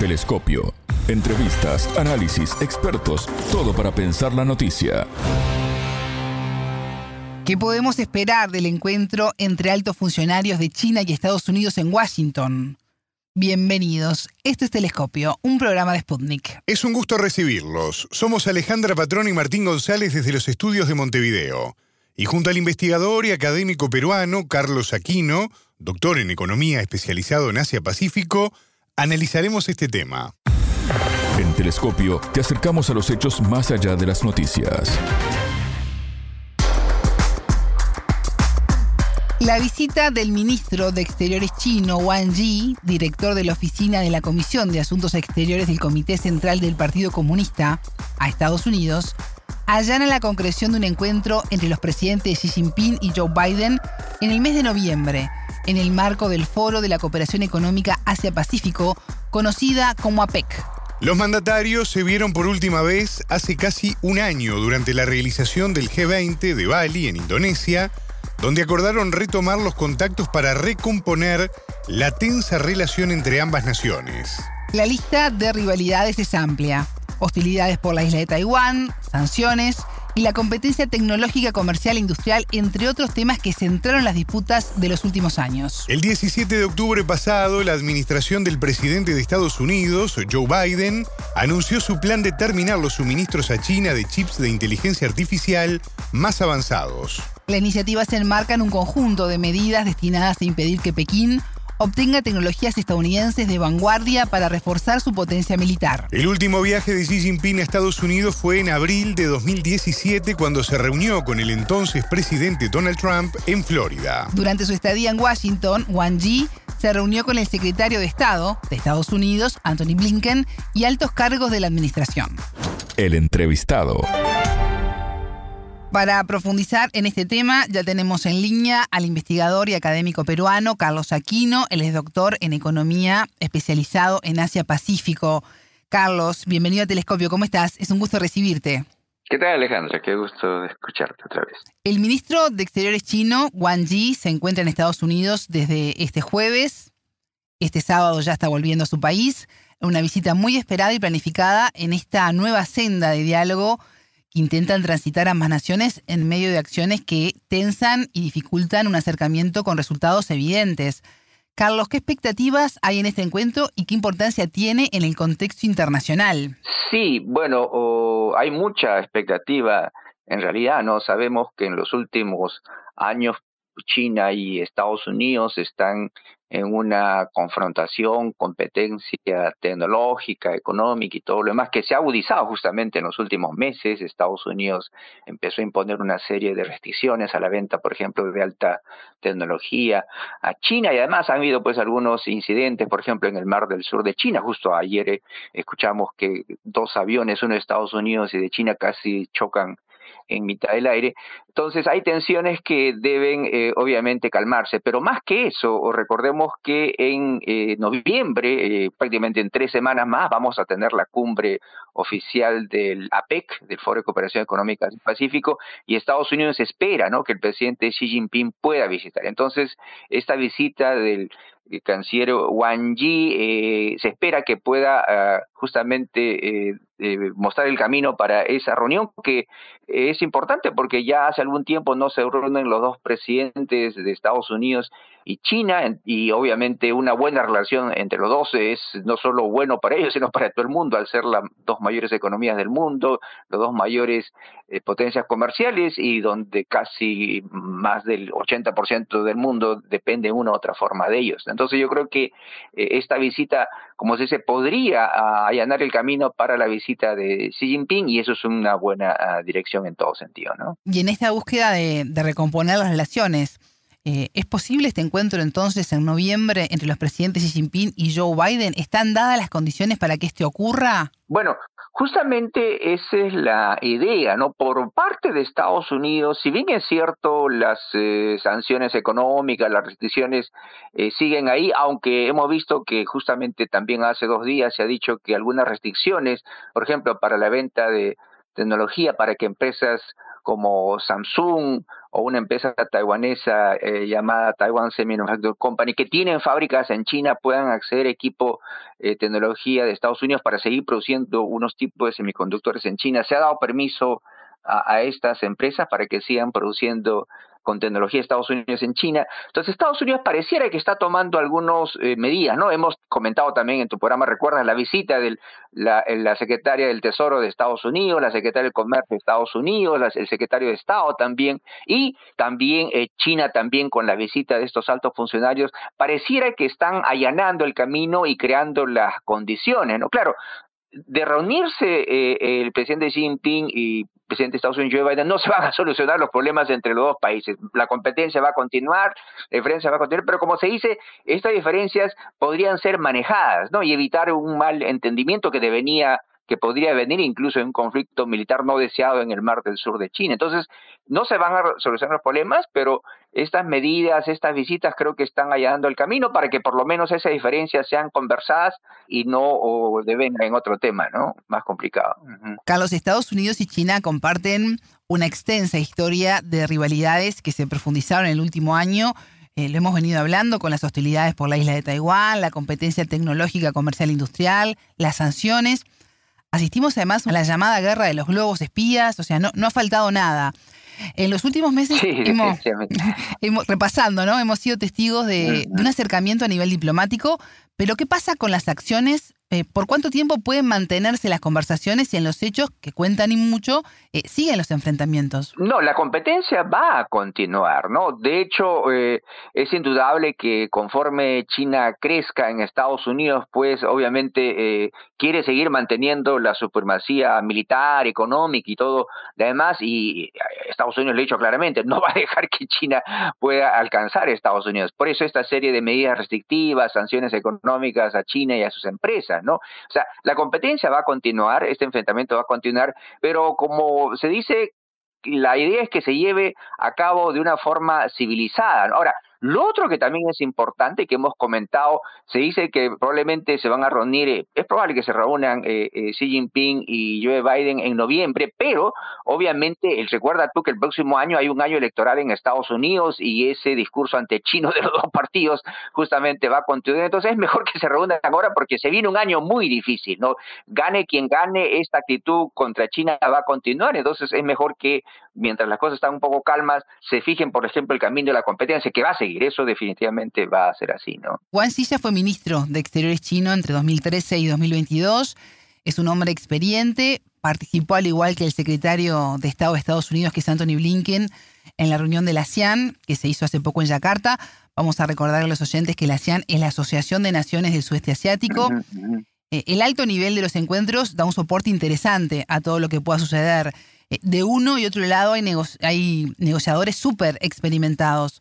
Telescopio. Entrevistas, análisis, expertos, todo para pensar la noticia. ¿Qué podemos esperar del encuentro entre altos funcionarios de China y Estados Unidos en Washington? Bienvenidos. Esto es Telescopio, un programa de Sputnik. Es un gusto recibirlos. Somos Alejandra Patrón y Martín González desde los estudios de Montevideo. Y junto al investigador y académico peruano Carlos Aquino, doctor en economía especializado en Asia-Pacífico, analizaremos este tema. En Telescopio te acercamos a los hechos más allá de las noticias. La visita del ministro de Exteriores chino, Wang Yi, director de la oficina de la Comisión de Asuntos Exteriores del Comité Central del Partido Comunista, a Estados Unidos, allana la concreción de un encuentro entre los presidentes Xi Jinping y Joe Biden en el mes de noviembre, en el marco del Foro de la Cooperación Económica Asia-Pacífico, conocida como APEC. Los mandatarios se vieron por última vez hace casi un año durante la realización del G20 de Bali, en Indonesia, donde acordaron retomar los contactos para recomponer la tensa relación entre ambas naciones. La lista de rivalidades es amplia. Hostilidades por la isla de Taiwán, sanciones y la competencia tecnológica, comercial e industrial, entre otros temas que centraron las disputas de los últimos años. El 17 de octubre pasado, la administración del presidente de Estados Unidos, Joe Biden, anunció su plan de terminar los suministros a China de chips de inteligencia artificial más avanzados. La iniciativa se enmarca en un conjunto de medidas destinadas a impedir que Pekín obtenga tecnologías estadounidenses de vanguardia para reforzar su potencia militar. El último viaje de Xi Jinping a Estados Unidos fue en abril de 2017 cuando se reunió con el entonces presidente Donald Trump en Florida. Durante su estadía en Washington, Wang Yi se reunió con el secretario de Estado de Estados Unidos, Anthony Blinken, y altos cargos de la administración. El entrevistado. Para profundizar en este tema, ya tenemos en línea al investigador y académico peruano Carlos Aquino. Él es doctor en economía especializado en Asia-Pacífico. Carlos, bienvenido a Telescopio. ¿Cómo estás? Es un gusto recibirte. ¿Qué tal, Alejandra? Qué gusto escucharte otra vez. El ministro de Exteriores chino, Wang Yi, se encuentra en Estados Unidos desde este jueves. Este sábado ya está volviendo a su país. Una visita muy esperada y planificada en esta nueva senda de diálogo que intentan transitar ambas naciones en medio de acciones que tensan y dificultan un acercamiento con resultados evidentes. Carlos, ¿qué expectativas hay en este encuentro y qué importancia tiene en el contexto internacional? Sí, bueno, hay mucha expectativa. En realidad, no sabemos que en los últimos años China y Estados Unidos están en una confrontación, competencia tecnológica, económica y todo lo demás, que se ha agudizado justamente en los últimos meses. Estados Unidos empezó a imponer una serie de restricciones a la venta, por ejemplo, de alta tecnología a China y además han habido pues algunos incidentes, por ejemplo, en el mar del sur de China. Justo ayer eh, escuchamos que dos aviones, uno de Estados Unidos y de China, casi chocan en mitad del aire. Entonces hay tensiones que deben eh, obviamente calmarse, pero más que eso, recordemos que en eh, noviembre, eh, prácticamente en tres semanas más, vamos a tener la cumbre oficial del APEC, del Foro de Cooperación Económica del Pacífico, y Estados Unidos espera ¿no? que el presidente Xi Jinping pueda visitar. Entonces, esta visita del canciller Wang Yi se espera que pueda ah, justamente mostrar el camino para esa reunión que es importante porque ya hace algún tiempo no se reúnen los dos presidentes de Estados Unidos y China y obviamente una buena relación entre los dos es no solo bueno para ellos sino para todo el mundo al ser las dos mayores economías del mundo, los dos mayores eh, potencias comerciales y donde casi más del 80% del mundo depende de una u otra forma de ellos. Entonces yo creo que eh, esta visita, como se dice, podría allanar el camino para la visita de Xi Jinping y eso es una buena ah, dirección en todo sentido, ¿no? Y en esta búsqueda de, recomponer las relaciones, eh, ¿es posible este encuentro entonces en noviembre entre los presidentes Xi Jinping y Joe Biden? ¿Están dadas las condiciones para que este ocurra? Bueno, justamente esa es la idea, ¿no? Por parte de Estados Unidos, si bien es cierto las eh, sanciones económicas, las restricciones eh, siguen ahí, aunque hemos visto que justamente también hace dos días se ha dicho que algunas restricciones, por ejemplo, para la venta de tecnología para que empresas como Samsung o una empresa taiwanesa eh, llamada Taiwan Semiconductor Company, que tienen fábricas en China, puedan acceder a equipo eh, tecnología de Estados Unidos para seguir produciendo unos tipos de semiconductores en China. Se ha dado permiso a, estas empresas para que sigan produciendo con tecnología de Estados Unidos en China. Entonces, Estados Unidos pareciera que está tomando algunas eh, medidas, ¿no? Hemos comentado también en tu programa, recuerdas la visita de la, la, secretaria del Tesoro de Estados Unidos, la secretaria del Comercio de Estados Unidos, el secretario de Estado también, y también eh, China también con la visita de estos altos funcionarios, pareciera que están allanando el camino y creando las condiciones, ¿no? Claro, de reunirse eh, el presidente Xi Jinping y el presidente de Estados Unidos Joe Biden, no se van a solucionar los problemas entre los dos países. La competencia va a continuar, la diferencia va a continuar, pero como se dice, estas diferencias podrían ser manejadas ¿no? y evitar un mal entendimiento que devenía que podría venir incluso en un conflicto militar no deseado en el mar del sur de China. Entonces, no se van a solucionar los problemas, pero estas medidas, estas visitas creo que están allanando el camino para que por lo menos esas diferencias sean conversadas y no devengan en otro tema, ¿no? Más complicado. Carlos, Estados Unidos y China comparten una extensa historia de rivalidades que se profundizaron en el último año. Eh, lo hemos venido hablando con las hostilidades por la isla de Taiwán, la competencia tecnológica, comercial, industrial, las sanciones. Asistimos además a la llamada guerra de los globos espías, o sea, no, no ha faltado nada. En los últimos meses hemos, repasando, ¿no? Hemos sido testigos de, de, un acercamiento a nivel diplomático, pero ¿qué pasa con las acciones eh, ¿por cuánto tiempo pueden mantenerse las conversaciones y en los hechos, que cuentan y mucho, eh, siguen los enfrentamientos? No, la competencia va a continuar, ¿no? De hecho, eh, es indudable que conforme China crezca en Estados Unidos, pues obviamente quiere seguir manteniendo la supremacía militar, económica y todo lo demás, y Estados Unidos lo ha dicho claramente, no va a dejar que China pueda alcanzar a Estados Unidos. Por eso esta serie de medidas restrictivas, sanciones económicas a China y a sus empresas. ¿no? O sea, la competencia va a continuar, este enfrentamiento va a continuar, pero como se dice, la idea es que se lleve a cabo de una forma civilizada. Ahora, lo otro que también es importante, que hemos comentado, se dice que probablemente se van a reunir, eh, es probable que se reúnan eh, eh, Xi Jinping y Joe Biden en noviembre, pero obviamente, recuerda tú que el próximo año hay un año electoral en Estados Unidos y ese discurso antechino de los dos partidos justamente va a continuar. Entonces es mejor que se reúnan ahora porque se viene un año muy difícil, ¿no? Gane quien gane, esta actitud contra China va a continuar. Entonces es mejor que mientras las cosas están un poco calmas, se fijen, por ejemplo, el camino de la competencia que va a seguir eso definitivamente va a ser así, ¿no? Juan Silla fue ministro de Exteriores chino entre 2013 y 2022. Es un hombre experiente, participó al igual que el secretario de Estado de Estados Unidos, que es Anthony Blinken, en la reunión de la ASEAN, que se hizo hace poco en Yakarta. Vamos a recordar a los oyentes que la ASEAN es la Asociación de Naciones del Sudeste Asiático. Eh, el alto nivel de los encuentros da un soporte interesante a todo lo que pueda suceder. Eh, de uno y otro lado hay, hay negociadores súper experimentados.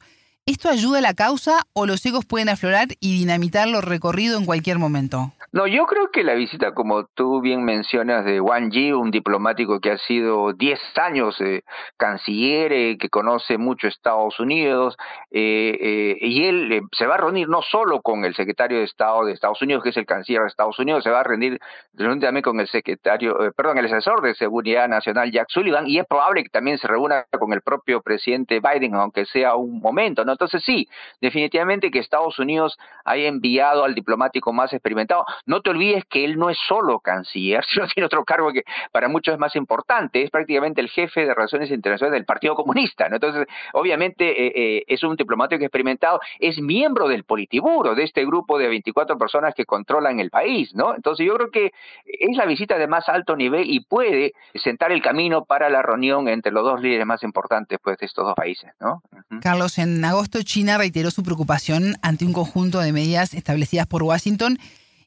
¿Esto ayuda a la causa o los egos pueden aflorar y dinamitar lo recorrido en cualquier momento? No, yo creo que la visita, como tú bien mencionas, de Wang Yi, un diplomático que ha sido 10 años eh, canciller, eh, que conoce mucho Estados Unidos, eh, y él se va a reunir no solo con el secretario de Estado de Estados Unidos, que es el canciller de Estados Unidos, se va a reunir, también con el secretario, perdón, el asesor de Seguridad Nacional, Jack Sullivan, y es probable que también se reúna con el propio presidente Biden, aunque sea un momento, ¿no? Entonces sí, definitivamente que Estados Unidos haya enviado al diplomático más experimentado. No te olvides que él no es solo canciller, sino tiene otro cargo que para muchos es más importante, es prácticamente el jefe de Relaciones Internacionales del Partido Comunista. Entonces, obviamente eh, eh, es un diplomático experimentado, es miembro del Politiburo, de este grupo de 24 personas que controlan el país, ¿no? Entonces yo creo que es la visita de más alto nivel y puede sentar el camino para la reunión entre los dos líderes más importantes pues, de estos dos países, ¿no? Carlos, en agosto China reiteró su preocupación ante un conjunto de medidas establecidas por Washington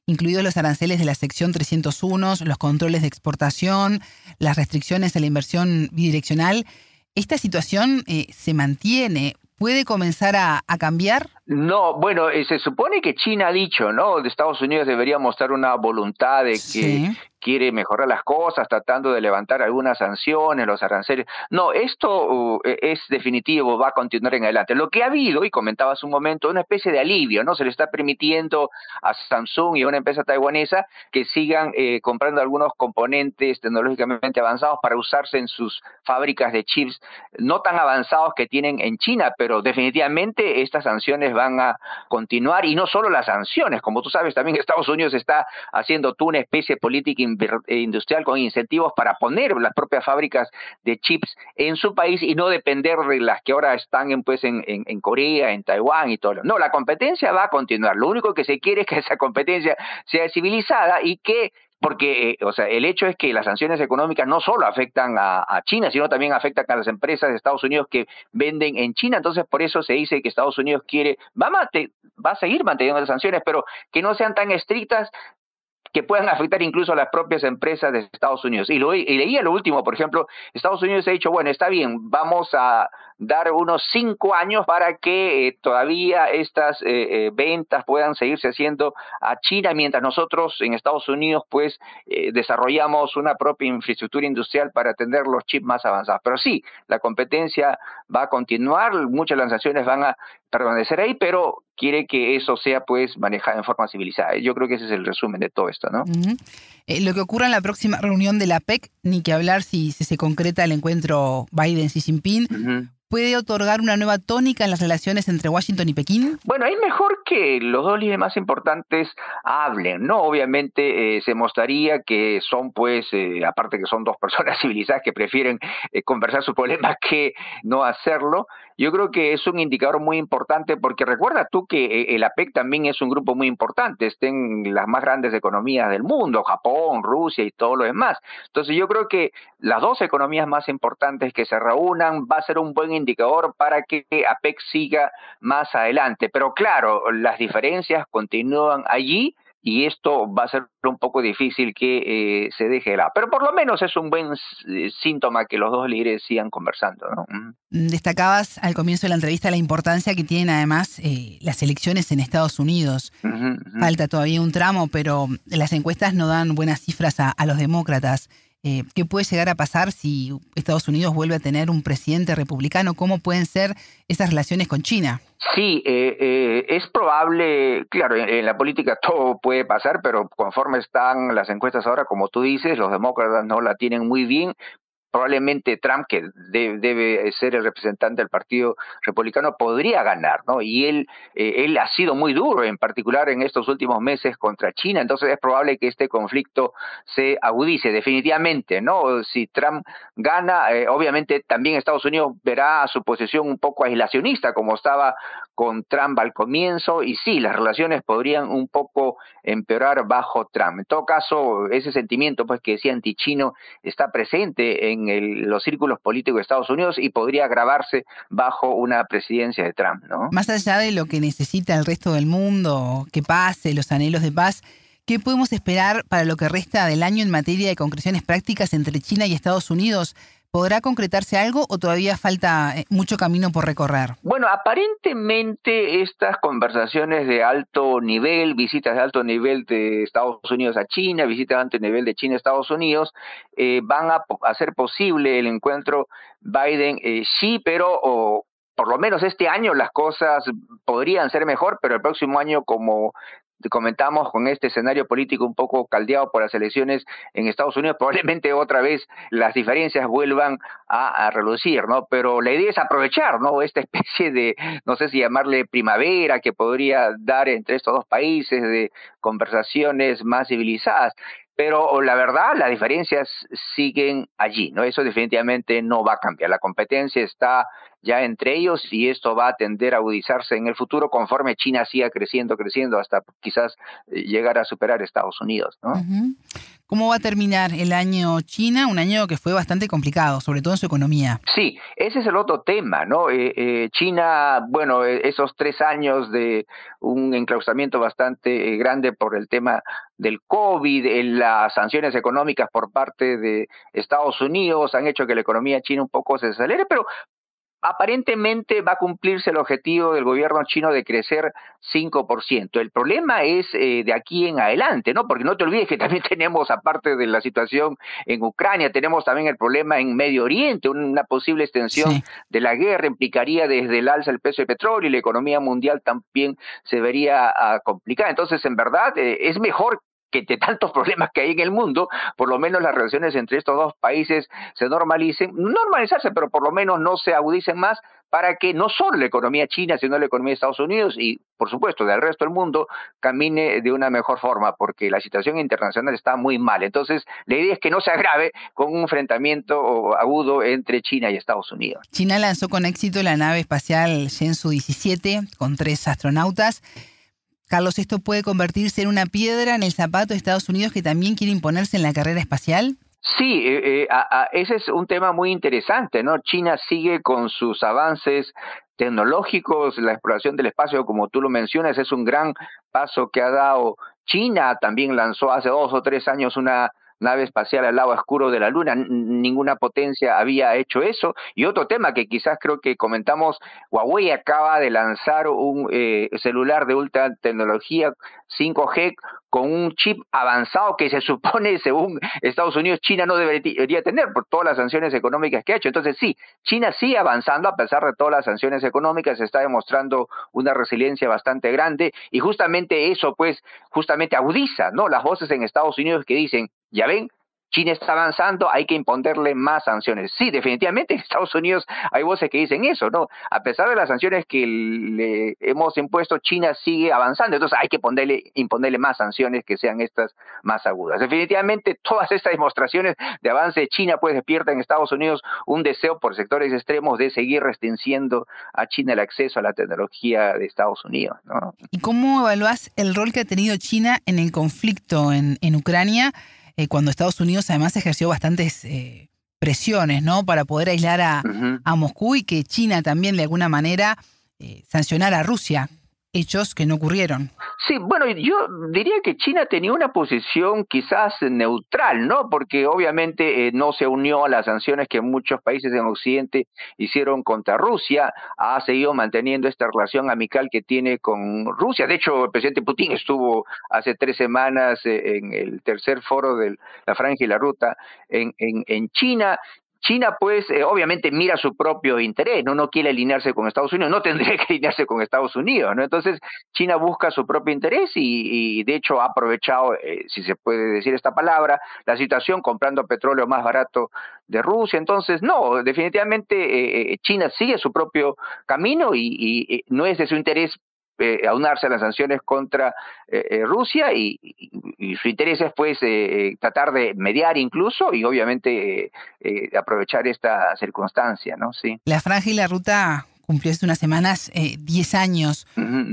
incluidos los aranceles de la sección 301, los controles de exportación, las restricciones a la inversión bidireccional. ¿Esta situación eh, se mantiene? ¿Puede comenzar a, cambiar? No, bueno, eh, se supone que China ha dicho, ¿no? De Estados Unidos debería mostrar una voluntad de que quiere mejorar las cosas tratando de levantar algunas sanciones, los aranceles. No, esto uh, e, es definitivo, va a continuar en adelante. Lo que ha habido, y comentaba hace un momento, una especie de alivio, ¿no? Se le está permitiendo a Samsung y a una empresa taiwanesa que sigan eh, comprando algunos componentes tecnológicamente avanzados para usarse en sus fábricas de chips no tan avanzados que tienen en China, pero definitivamente estas sanciones van a continuar y no solo las sanciones, como tú sabes, también Estados Unidos está haciendo tú una especie de política industrial con incentivos para poner las propias fábricas de chips en su país y no depender de las que ahora están en, pues, en, en, Corea, en Taiwán y todo. No, la competencia va a continuar. Lo único que se quiere es que esa competencia sea civilizada y que porque, eh, o sea, el hecho es que las sanciones económicas no solo afectan a, China, sino también afectan a las empresas de Estados Unidos que venden en China. Entonces, por eso se dice que Estados Unidos quiere, va a, va a seguir manteniendo las sanciones, pero que no sean tan estrictas que puedan afectar incluso a las propias empresas de Estados Unidos. Y, lo, leía lo último, por ejemplo, Estados Unidos ha dicho, bueno, está bien, vamos a dar unos cinco años para que eh, todavía estas eh, eh, ventas puedan seguirse haciendo a China, mientras nosotros en Estados Unidos pues desarrollamos una propia infraestructura industrial para atender los chips más avanzados. Pero sí, la competencia va a continuar, muchas lanzaciones van a permanecer ahí, pero quiere que eso sea pues manejado en forma civilizada. Yo creo que ese es el resumen de todo esto, ¿no? lo que ocurra en la próxima reunión de la PEC, ni que hablar si, se concreta el encuentro Biden-Xi Jinping, puede otorgar una nueva tónica en las relaciones entre Washington y Pekín? Bueno, es mejor que los dos líderes más importantes hablen, ¿no? Obviamente eh, se mostraría que son, pues, eh, aparte que son dos personas civilizadas que prefieren eh, conversar sus problemas que no hacerlo, yo creo que es un indicador muy importante porque recuerda tú que el APEC también es un grupo muy importante, estén las más grandes economías del mundo, Japón, Rusia y todo lo demás. Entonces yo creo que las dos economías más importantes que se reúnan va a ser un buen indicador para que APEC siga más adelante. Pero claro, las diferencias continúan allí y esto va a ser un poco difícil que eh, se deje de lado. Pero por lo menos es un buen eh, síntoma que los dos líderes sigan conversando. ¿no? Mm, destacabas al comienzo de la entrevista la importancia que tienen además eh, las elecciones en Estados Unidos. Falta todavía un tramo, pero las encuestas no dan buenas cifras a, a los demócratas. Eh, ¿Qué puede llegar a pasar si Estados Unidos vuelve a tener un presidente republicano? ¿Cómo pueden ser esas relaciones con China? Sí, eh, eh, es probable, claro, en, la política todo puede pasar, pero conforme están las encuestas ahora, como tú dices, los demócratas no la tienen muy bien, probablemente Trump, que debe ser el representante del Partido Republicano, podría ganar, ¿no? Y él, eh, él ha sido muy duro, en particular en estos últimos meses contra China, entonces es probable que este conflicto se agudice definitivamente, ¿no? Si Trump gana, eh, obviamente también Estados Unidos verá su posición un poco aislacionista, como estaba con Trump al comienzo, y sí, las relaciones podrían un poco empeorar bajo Trump. En todo caso, ese sentimiento, pues, que decía antichino está presente en en los círculos políticos de Estados Unidos y podría agravarse bajo una presidencia de Trump. ¿no? Más allá de lo que necesita el resto del mundo, que pase, los anhelos de paz, ¿qué podemos esperar para lo que resta del año en materia de concreciones prácticas entre China y Estados Unidos? ¿Podrá concretarse algo o todavía falta eh, mucho camino por recorrer? Bueno, aparentemente estas conversaciones de alto nivel, visitas de alto nivel de Estados Unidos a China, visitas de alto nivel de China a Estados Unidos, eh, van a hacer posible el encuentro Biden-Xi, eh, pero por lo menos este año las cosas podrían ser mejor, pero el próximo año, como comentamos con este escenario político un poco caldeado por las elecciones en Estados Unidos, probablemente otra vez las diferencias vuelvan a, reducir, ¿no? Pero la idea es aprovechar, ¿no? Esta especie de, no sé si llamarle primavera que podría dar entre estos dos países, de conversaciones más civilizadas. Pero la verdad, las diferencias siguen allí, ¿no? Eso definitivamente no va a cambiar. La competencia está ya entre ellos y esto va a tender a agudizarse en el futuro conforme China siga creciendo, creciendo hasta quizás eh, llegar a superar a Estados Unidos. ¿no? ¿Cómo va a terminar el año China? Un año que fue bastante complicado, sobre todo en su economía. Sí, ese es el otro tema, ¿no? Eh, eh, China, bueno, esos tres años de un enclaustramiento bastante grande por el tema del COVID, las sanciones económicas por parte de Estados Unidos han hecho que la economía china un poco se acelere, pero aparentemente va a cumplirse el objetivo del gobierno chino de crecer 5%. El problema es eh, de aquí en adelante, ¿no? Porque no te olvides que también tenemos, aparte de la situación en Ucrania, tenemos también el problema en Medio Oriente, una posible extensión de la guerra implicaría desde el alza del precio del petróleo y la economía mundial también se vería uh, complicada. Entonces, en verdad, eh, es mejor que de tantos problemas que hay en el mundo, por lo menos las relaciones entre estos dos países se normalicen, normalizarse, pero por lo menos no se agudicen más para que no solo la economía china, sino la economía de Estados Unidos y, por supuesto, del resto del mundo camine de una mejor forma, porque la situación internacional está muy mal. Entonces, la idea es que no se agrave con un enfrentamiento agudo entre China y Estados Unidos. China lanzó con éxito la nave espacial Shenzhou 17 con tres astronautas Carlos, ¿esto puede convertirse en una piedra en el zapato de Estados Unidos que también quiere imponerse en la carrera espacial? Sí, eh, eh, ese es un tema muy interesante, ¿no? China sigue con sus avances tecnológicos, la exploración del espacio, como tú lo mencionas, es un gran paso que ha dado China. También lanzó hace dos o tres años una nave espacial al lado oscuro de la Luna. Ninguna potencia había hecho eso. Y otro tema que quizás creo que comentamos, Huawei acaba de lanzar un eh, celular de ultra tecnología 5G con un chip avanzado que se supone, según Estados Unidos, China no debería tener por todas las sanciones económicas que ha hecho. Entonces sí, China sigue avanzando a pesar de todas las sanciones económicas, está demostrando una resiliencia bastante grande y justamente eso pues justamente agudiza, ¿no? Las voces en Estados Unidos que dicen, ya ven, China está avanzando, hay que imponerle más sanciones. Sí, definitivamente en Estados Unidos hay voces que dicen eso, ¿no? A pesar de las sanciones que le hemos impuesto, China sigue avanzando, entonces hay que ponerle, imponerle más sanciones que sean estas más agudas. Definitivamente todas estas demostraciones de avance de China pues despiertan en Estados Unidos un deseo por sectores extremos de seguir restringiendo a China el acceso a la tecnología de Estados Unidos, ¿no? ¿Y cómo evalúas el rol que ha tenido China en el conflicto en Ucrania? Eh, cuando Estados Unidos además ejerció bastantes eh, presiones, ¿no? Para poder aislar a, a, Moscú y que China también de alguna manera eh, sancionara a Rusia hechos que no ocurrieron. Sí, bueno, yo diría que China tenía una posición quizás neutral, ¿no? Porque obviamente eh, no se unió a las sanciones que muchos países en Occidente hicieron contra Rusia, ha seguido manteniendo esta relación amical que tiene con Rusia. De hecho, el presidente Putin estuvo hace tres semanas eh, en el tercer foro de la Franja y la Ruta en, China China, pues, eh, obviamente mira su propio interés, ¿no? No quiere alinearse con Estados Unidos, no tendría que alinearse con Estados Unidos, ¿no? Entonces, China busca su propio interés y, de hecho, ha aprovechado, eh, si se puede decir esta palabra, la situación comprando petróleo más barato de Rusia. Entonces, no, definitivamente eh, China sigue su propio camino y, y no es de su interés eh, aunarse a las sanciones contra eh, eh, Rusia y, su interés es pues tratar de mediar incluso y obviamente aprovechar esta circunstancia, ¿no? Sí. La franja y la ruta cumplió hace unas semanas 10 años.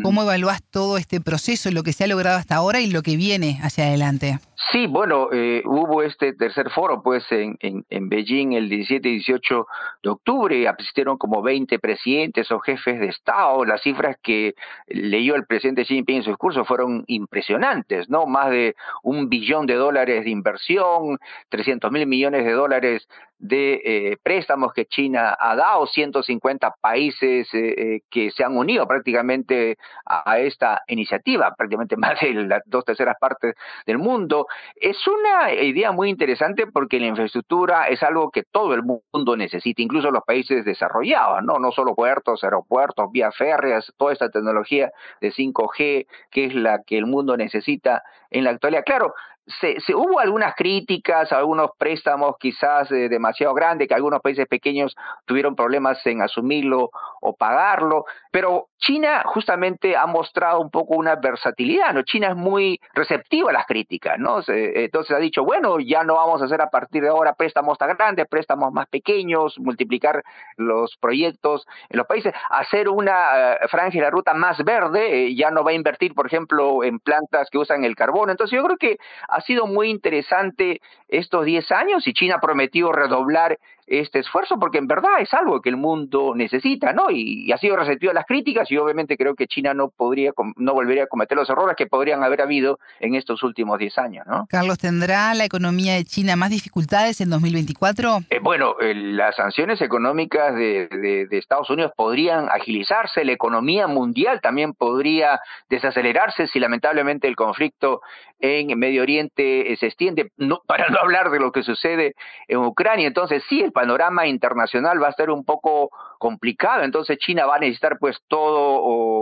¿Cómo evalúas todo este proceso, lo que se ha logrado hasta ahora y lo que viene hacia adelante? Sí, bueno, eh, hubo este tercer foro pues en, en, en, Beijing el 17 y 18 de octubre, asistieron como 20 presidentes o jefes de Estado, las cifras que leyó el presidente Xi Jinping en su discurso fueron impresionantes, ¿no? Más de un billón de dólares de inversión, 300 mil millones de dólares de eh, préstamos que China ha dado, 150 países eh, eh, que se han unido prácticamente a, a, esta iniciativa, prácticamente más de las dos terceras partes del mundo. Es una idea muy interesante porque la infraestructura es algo que todo el mundo necesita, incluso los países desarrollados, ¿no? No solo puertos, aeropuertos, vías férreas, toda esta tecnología de 5G, que es la que el mundo necesita en la actualidad. Claro, se, se, hubo algunas críticas, algunos préstamos quizás eh, demasiado grandes, que algunos países pequeños tuvieron problemas en asumirlo o pagarlo, pero China justamente ha mostrado un poco una versatilidad, ¿no? China es muy receptiva a las críticas, ¿no? Entonces ha dicho, bueno, ya no vamos a hacer a partir de ahora préstamos tan grandes, préstamos más pequeños, multiplicar los proyectos en los países, hacer una uh, franja y la ruta más verde, eh, ya no va a invertir, por ejemplo, en plantas que usan el carbono. Entonces yo creo que ha sido muy interesante estos 10 años y China ha prometido redoblar este esfuerzo porque en verdad es algo que el mundo necesita, ¿no? Y, ha sido receptivo a las críticas y obviamente creo que China no podría, no volvería a cometer los errores que podrían haber habido en estos últimos 10 años, ¿no? Carlos, ¿tendrá la economía de China más dificultades en 2024? Eh, bueno, las sanciones económicas de, de Estados Unidos podrían agilizarse, la economía mundial también podría desacelerarse si lamentablemente el conflicto en Medio Oriente se extiende, no, para no hablar de lo que sucede en Ucrania. Entonces sí, el panorama internacional va a ser un poco complicado, entonces China va a necesitar pues todo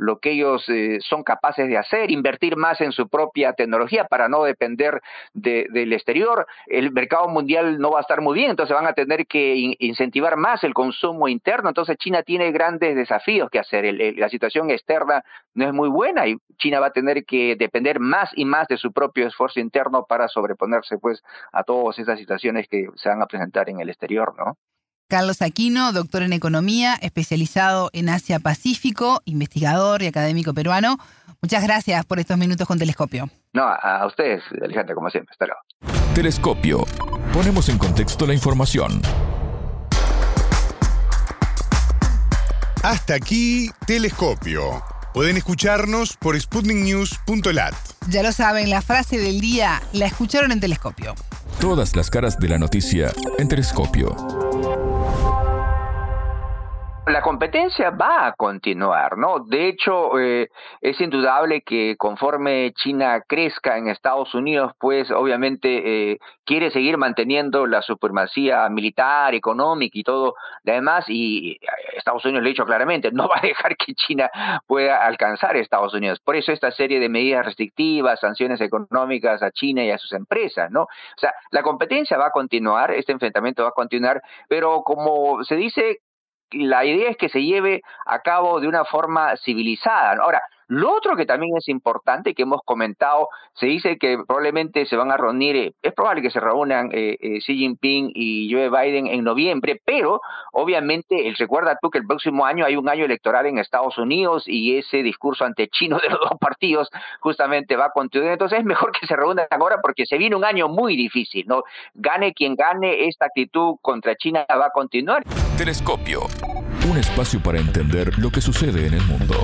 lo que ellos eh, son capaces de hacer, invertir más en su propia tecnología para no depender del exterior. El mercado mundial no va a estar muy bien, entonces van a tener que incentivar más el consumo interno. Entonces China tiene grandes desafíos que hacer. la situación externa no es muy buena y China va a tener que depender más y más de su propio esfuerzo interno para sobreponerse pues a todas esas situaciones que se van a presentar en el exterior, ¿no? Carlos Aquino, doctor en economía, especializado en Asia Pacífico, investigador y académico peruano. Muchas gracias por estos minutos con Telescopio. No, a ustedes, Alejandra, como siempre. Hasta luego. Telescopio. Ponemos en contexto la información. Hasta aquí, Telescopio. Pueden escucharnos por sputniknews.lat. Ya lo saben, la frase del día la escucharon en Telescopio. Todas las caras de la noticia en Telescopio la competencia va a continuar, ¿no? De hecho, eh, es indudable que conforme China crezca en Estados Unidos, pues obviamente eh, quiere seguir manteniendo la supremacía militar, económica y todo lo demás, y Estados Unidos lo ha dicho claramente, no va a dejar que China pueda alcanzar a Estados Unidos. Por eso esta serie de medidas restrictivas, sanciones económicas a China y a sus empresas, ¿no? O sea, la competencia va a continuar, este enfrentamiento va a continuar, pero como se dice, la idea es que se lleve a cabo de una forma civilizada. Ahora, lo otro que también es importante que hemos comentado, se dice que probablemente se van a reunir, eh, es probable que se reúnan eh, eh, Xi Jinping y Joe Biden en noviembre, pero obviamente, recuerda tú que el próximo año hay un año electoral en Estados Unidos y ese discurso ante chino de los dos partidos justamente va a continuar. Entonces es mejor que se reúnan ahora porque se viene un año muy difícil, ¿no? Gane quien gane, esta actitud contra China va a continuar. Telescopio, un espacio para entender lo que sucede en el mundo.